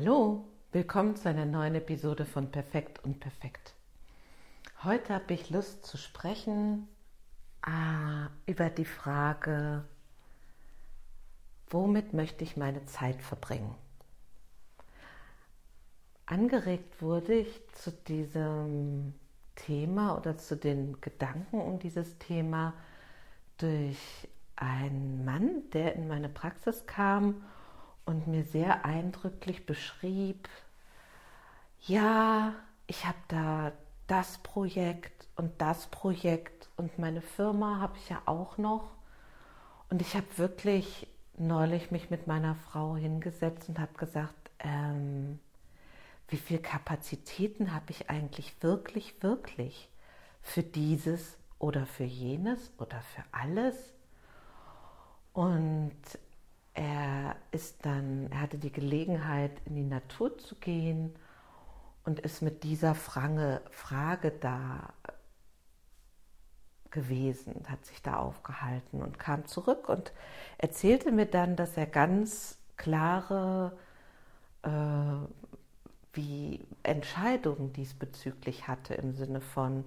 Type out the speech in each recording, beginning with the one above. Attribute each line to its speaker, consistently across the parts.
Speaker 1: Hallo, willkommen zu einer neuen Episode von Perfekt und Perfekt. Heute habe ich Lust zu sprechen äh, über die Frage, womit möchte ich meine Zeit verbringen? Angeregt wurde ich zu diesem Thema oder zu den Gedanken um dieses Thema durch einen Mann, der in meine Praxis kam und mir sehr eindrücklich beschrieb, ja, ich habe da das Projekt und das Projekt und meine Firma habe ich ja auch noch. Und ich habe wirklich neulich mich mit meiner Frau hingesetzt und habe gesagt, ähm, wie viel Kapazitäten habe ich eigentlich wirklich, wirklich für dieses oder für jenes oder für alles? Und ist dann, er hatte die Gelegenheit, in die Natur zu gehen und ist mit dieser Frange, Frage da gewesen, hat sich da aufgehalten und kam zurück und erzählte mir dann, dass er ganz klare äh, wie Entscheidungen diesbezüglich hatte im Sinne von,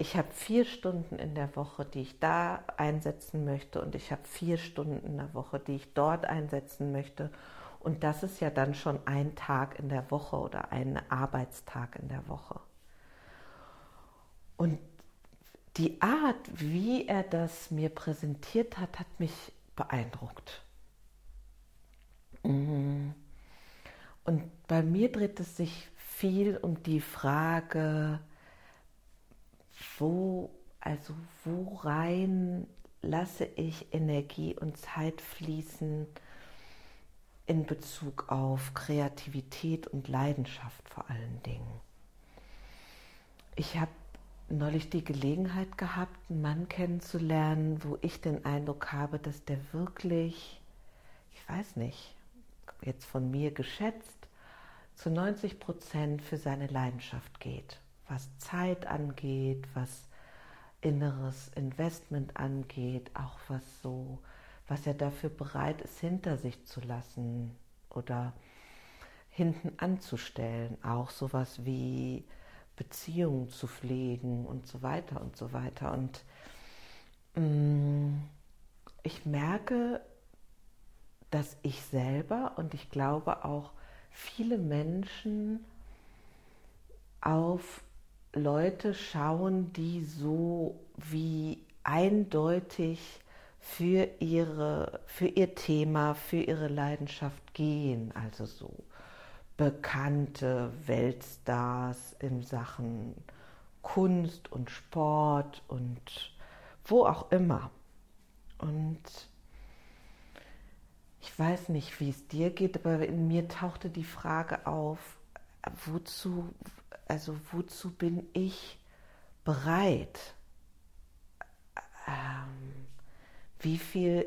Speaker 1: ich habe vier Stunden in der Woche, die ich da einsetzen möchte und ich habe vier Stunden in der Woche, die ich dort einsetzen möchte. Und das ist ja dann schon ein Tag in der Woche oder ein Arbeitstag in der Woche. Und die Art, wie er das mir präsentiert hat, hat mich beeindruckt. Mhm. Und bei mir dreht es sich viel um die Frage, wo, also wo rein lasse ich Energie und Zeit fließen in Bezug auf Kreativität und Leidenschaft vor allen Dingen. Ich habe neulich die Gelegenheit gehabt, einen Mann kennenzulernen, wo ich den Eindruck habe, dass der wirklich, ich weiß nicht, jetzt von mir geschätzt, zu 90 Prozent für seine Leidenschaft geht was Zeit angeht, was inneres Investment angeht, auch was so, was er dafür bereit ist, hinter sich zu lassen oder hinten anzustellen, auch sowas wie Beziehungen zu pflegen und so weiter und so weiter. Und mh, mm, ich merke, dass ich selber und ich glaube auch viele Menschen auf Leute schauen, die so wie eindeutig für, ihre, für ihr Thema, für ihre Leidenschaft gehen. Also so bekannte Weltstars in Sachen Kunst und Sport und wo auch immer. Und ich weiß nicht, wie es dir geht, aber in mir tauchte die Frage auf, wozu, also wozu bin ich bereit? Ähm, wie viel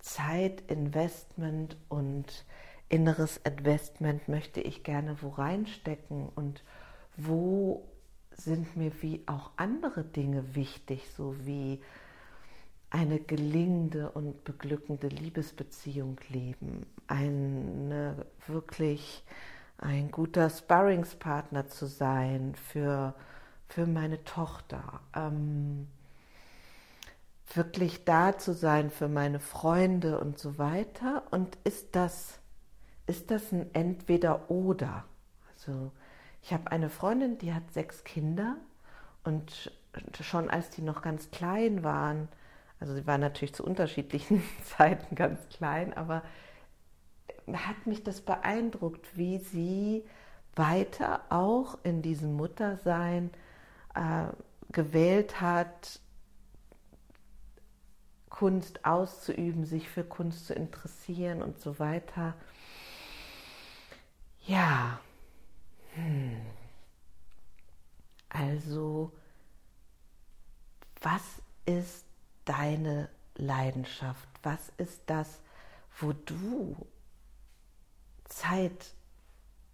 Speaker 1: Zeit, Investment und inneres Investment möchte ich gerne wo reinstecken und wo sind mir wie auch andere Dinge wichtig, so wie eine gelingende und beglückende Liebesbeziehung leben, eine wirklich ein guter Sparringspartner zu sein für, für meine Tochter, ähm, wirklich da zu sein für meine Freunde und so weiter. Und ist das, ist das ein Entweder-Oder? Also ich habe eine Freundin, die hat sechs Kinder und schon als die noch ganz klein waren, also sie waren natürlich zu unterschiedlichen Zeiten ganz klein, aber hat mich das beeindruckt, wie sie weiter auch in diesem Muttersein äh, gewählt hat, Kunst auszuüben, sich für Kunst zu interessieren und so weiter. Ja, hm. also was ist deine Leidenschaft? Was ist das, wo du Zeit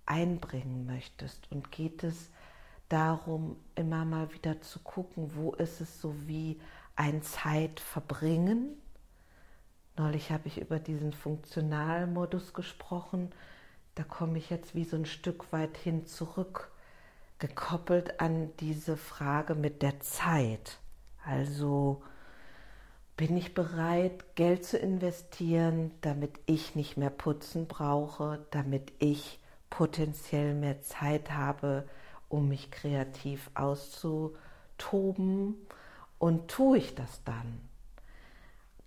Speaker 1: einbringen möchtest. Und geht es darum, immer mal wieder zu gucken, wo ist es so wie ein Zeitverbringen. Neulich habe ich über diesen Funktionalmodus gesprochen, da komme ich jetzt wie so ein Stück weit hin zurück, gekoppelt an diese Frage mit der Zeit. Also bin ich bereit, Geld zu investieren, damit ich nicht mehr putzen brauche, damit ich potenziell mehr Zeit habe, um mich kreativ auszutoben? Und tue ich das dann?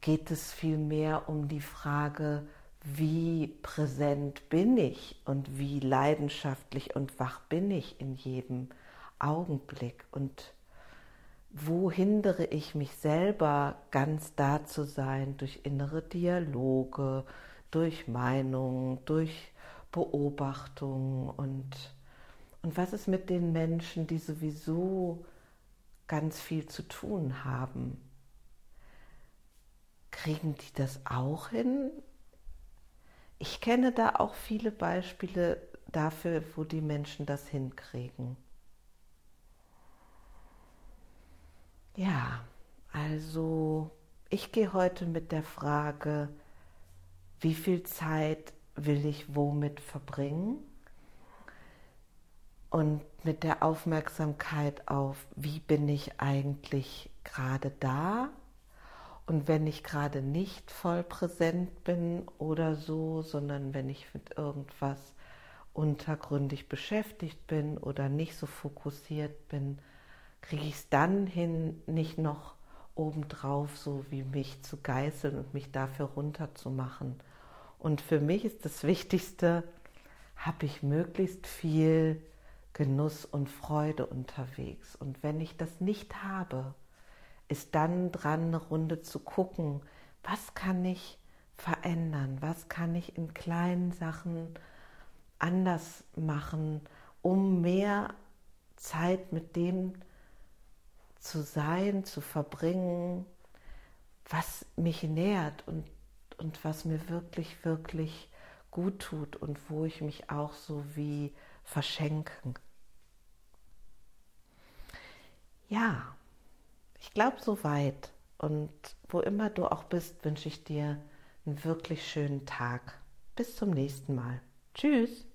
Speaker 1: Geht es vielmehr um die Frage, wie präsent bin ich und wie leidenschaftlich und wach bin ich in jedem Augenblick und wo hindere ich mich selber ganz da zu sein durch innere Dialoge, durch Meinungen, durch Beobachtung und, und was ist mit den Menschen, die sowieso ganz viel zu tun haben? Kriegen die das auch hin? Ich kenne da auch viele Beispiele dafür, wo die Menschen das hinkriegen. Ja, also ich gehe heute mit der Frage, wie viel Zeit will ich womit verbringen? Und mit der Aufmerksamkeit auf, wie bin ich eigentlich gerade da? Und wenn ich gerade nicht voll präsent bin oder so, sondern wenn ich mit irgendwas untergründig beschäftigt bin oder nicht so fokussiert bin, kriege ich es dann hin, nicht noch obendrauf so wie mich zu geißeln und mich dafür runterzumachen. Und für mich ist das Wichtigste, habe ich möglichst viel Genuss und Freude unterwegs. Und wenn ich das nicht habe, ist dann dran, eine Runde zu gucken, was kann ich verändern, was kann ich in kleinen Sachen anders machen, um mehr Zeit mit dem zu sein, zu verbringen, was mich nährt und, und was mir wirklich, wirklich gut tut und wo ich mich auch so wie verschenken. Ja, ich glaube soweit. Und wo immer du auch bist, wünsche ich dir einen wirklich schönen Tag. Bis zum nächsten Mal. Tschüss.